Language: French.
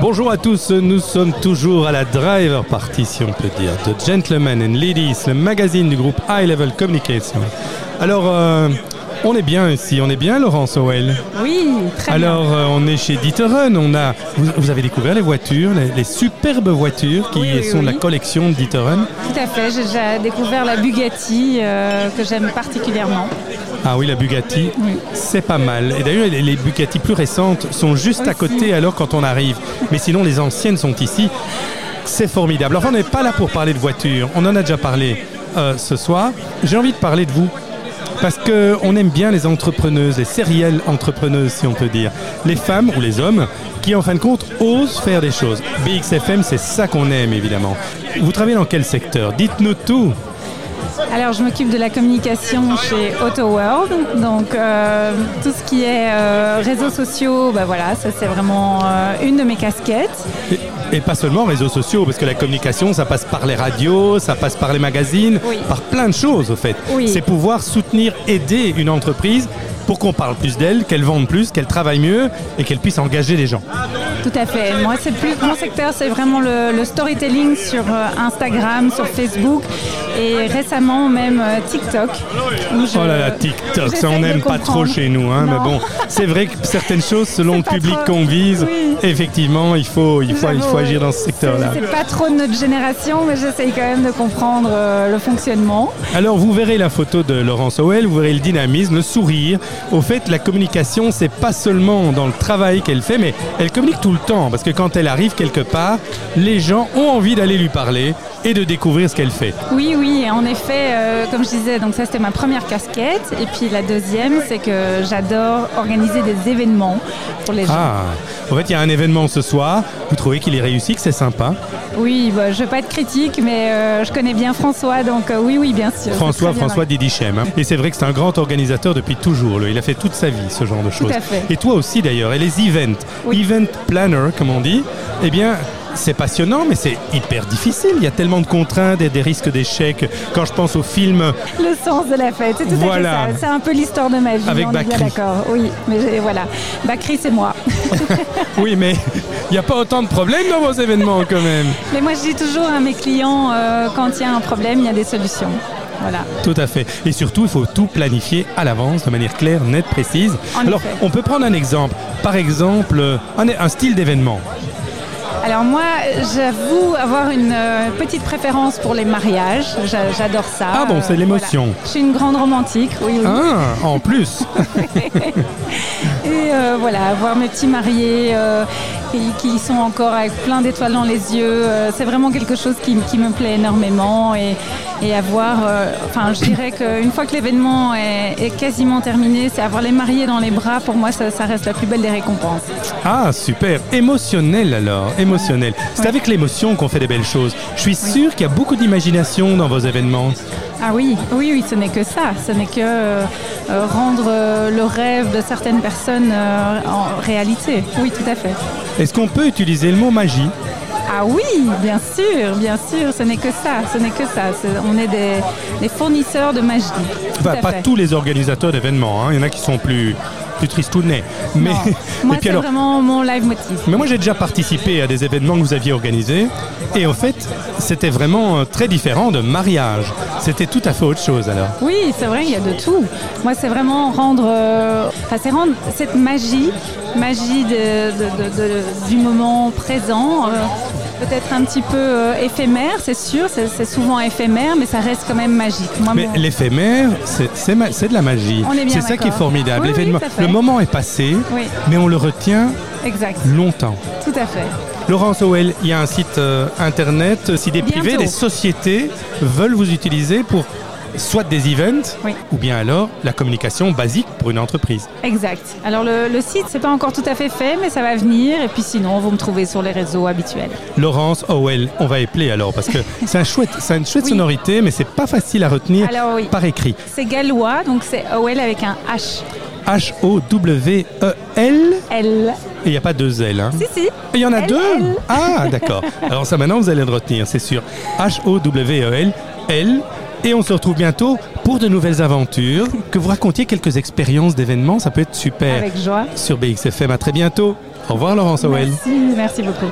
Bonjour à tous, nous sommes toujours à la driver party, si on peut dire, de Gentlemen and Ladies, le magazine du groupe High Level Communication. Alors, euh, on est bien ici, on est bien, Laurence Howell Oui, très Alors, bien. euh, on est chez Dieterun, on a, vous, vous avez découvert les voitures, les, les superbes voitures qui Oui, oui, sont de la collection de Dieterun. Tout à fait, j'ai déjà découvert la Bugatti euh, que j'aime particulièrement. Ah oui, la Bugatti, Oui. c'est pas mal. Et d'ailleurs, les, Bugatti plus récentes sont juste à côté alors quand on arrive. Mais sinon, les anciennes sont ici. C'est formidable. Alors, on n'est pas là pour parler de voitures. On en a déjà parlé euh, ce soir. J'ai envie de parler de vous. Parce qu'on aime bien les entrepreneuses, les sérielles entrepreneuses, si on peut dire. Les femmes ou les hommes qui, en fin de compte, osent faire des choses. BXFM, c'est ça qu'on aime, évidemment. Vous travaillez dans quel secteur? Dites-nous tout. Alors, je m'occupe de la communication chez Auto World. Donc, euh, tout ce qui est euh, réseaux sociaux, bah voilà, ça c'est vraiment euh, une de mes casquettes. Et, et pas seulement réseaux sociaux, parce que la communication, ça passe par les radios, ça passe par les magazines, Oui. par plein de choses, au fait. Oui. C'est pouvoir soutenir, aider une entreprise pour qu'on parle plus d'elle, qu'elle vende plus, qu'elle travaille mieux et qu'elle puisse engager des gens. Tout à fait. Moi, c'est plus mon secteur, c'est vraiment le, le storytelling sur Instagram, sur Facebook et récemment même euh, TikTok. je- Oh là là, TikTok, ça on n'aime pas trop chez nous, hein, mais bon, c'est vrai que certaines choses, selon le public trop- qu'on vise, Oui. effectivement, il faut, il faut, il faut agir dans ce secteur-là. C'est pas trop de notre génération, mais j'essaye quand même de comprendre euh, le fonctionnement. Alors vous verrez la photo de Laurence Howell, vous verrez le dynamisme, le sourire. Au fait, la communication, c'est pas seulement dans le travail qu'elle fait, mais elle communique tout le temps. Parce que quand elle arrive quelque part, les gens ont envie d'aller lui parler et de découvrir ce qu'elle fait. Oui, oui, en effet, euh, comme je disais, donc ça c'était ma première casquette. Et puis la deuxième, c'est que j'adore organiser des événements pour les gens. Ah, en fait, il y a un événement ce soir. Vous trouvez qu'il est réussi, que c'est sympa? Oui, bah, je veux pas être critique, mais euh, je connais bien François, donc euh, oui, oui, bien sûr. François, bien François Didichem. hein. Et c'est vrai que c'est un grand organisateur depuis toujours. lui. Il a fait toute sa vie ce genre de choses. à fait. Et toi aussi d'ailleurs. Et les events, Oui. event planner comme on dit, eh bien. C'est passionnant, mais c'est hyper difficile. Il y a tellement de contraintes et des risques d'échec. Quand je pense au film Le sens de la fête, c'est tout Voilà. à fait ça. C'est un peu l'histoire de ma vie, Avec on est bien Bakri. d'accord. Oui, mais voilà. Bakri, c'est moi. Oui, mais il n'y a pas autant de problèmes dans vos événements quand même. mais moi, je dis toujours à mes clients, euh, quand il y a un problème, il y a des solutions. Voilà. Tout à fait. Et surtout, il faut tout planifier à l'avance de manière claire, nette, précise. En Alors, effet. on peut prendre un exemple. Par exemple, euh, un, un style d'événement. Alors moi, j'avoue avoir une euh, petite préférence pour les mariages. J'a- J'adore ça. Ah bon, c'est l'émotion. voilà. Je suis une grande romantique, oui, oui. Ah, en plus. Et euh, voilà, voir mes petits mariés euh, qui, qui sont encore avec plein d'étoiles dans les yeux, euh, c'est vraiment quelque chose qui, qui me plaît énormément. Et, et avoir, euh, enfin, je dirais qu'une fois que l'événement est, est quasiment terminé, c'est avoir les mariés dans les bras. Pour moi, ça, ça reste la plus belle des récompenses. Ah, super. Émotionnel alors. Émotionnel. C'est avec l'émotion qu'on fait des belles choses. Je suis sûr qu'il y a beaucoup d'imagination dans vos événements. Ah oui, oui, oui, ce n'est que ça. Ce n'est que euh, euh, rendre euh, le rêve de certaines personnes euh, en réalité. Oui, tout à fait. Est-ce qu'on peut utiliser le mot magie? Ah oui, bien sûr, bien sûr. Ce n'est que ça. Ce n'est que ça. On est des, des fournisseurs de magie. Pas fait. tous les organisateurs d'événements. hein. Il y en a qui sont plus, plus tristounets. Mais. Moi, c'est alors, vraiment mon live motif. Mais moi, j'ai déjà participé à des événements que vous aviez organisés. Et en fait, c'était vraiment euh, très différent de mariage. C'était tout à fait autre chose alors. Oui, c'est vrai, il y a de tout. Moi, c'est vraiment rendre, euh, enfin, c'est rendre cette magie, magie de- de- de- de- du moment présent, euh, peut-être un petit peu euh, éphémère, c'est sûr, c'est souvent éphémère, mais ça reste quand même magique. Moi, Mais mon- l'éphémère, c'est- de la magie. C'est ça qui est formidable. Oui, oui, le moment est passé, Oui. mais on le retient Exact, longtemps. tout à fait. Laurence Howell, il y a un site euh, internet. Si des privés, des sociétés veulent vous utiliser pour soit des events, Oui. ou bien alors la communication basique pour une entreprise. Exact. Alors le, le site, c'est pas encore tout à fait fait, mais ça va venir. Et puis sinon, vous me trouvez sur les réseaux habituels. Laurence Howell, on va épeler alors, parce que c'est un chouette, c'est une chouette Oui. sonorité, mais c'est pas facile à retenir Alors oui, par écrit. c'est gallois, donc c'est OL avec un H. H-O-W-E-L, L. et il n'y a pas deux L. Hein. Si, si. Il y en a L, deux L. Ah, d'accord. Alors ça, maintenant, vous allez le retenir, c'est sûr. H-O-W-E-L, L. Et on se retrouve bientôt pour de nouvelles aventures. Que vous racontiez quelques expériences d'événements, ça peut être super. Avec joie. Sur BXFM, à très bientôt. Au revoir Laurence Howell. Merci, merci beaucoup.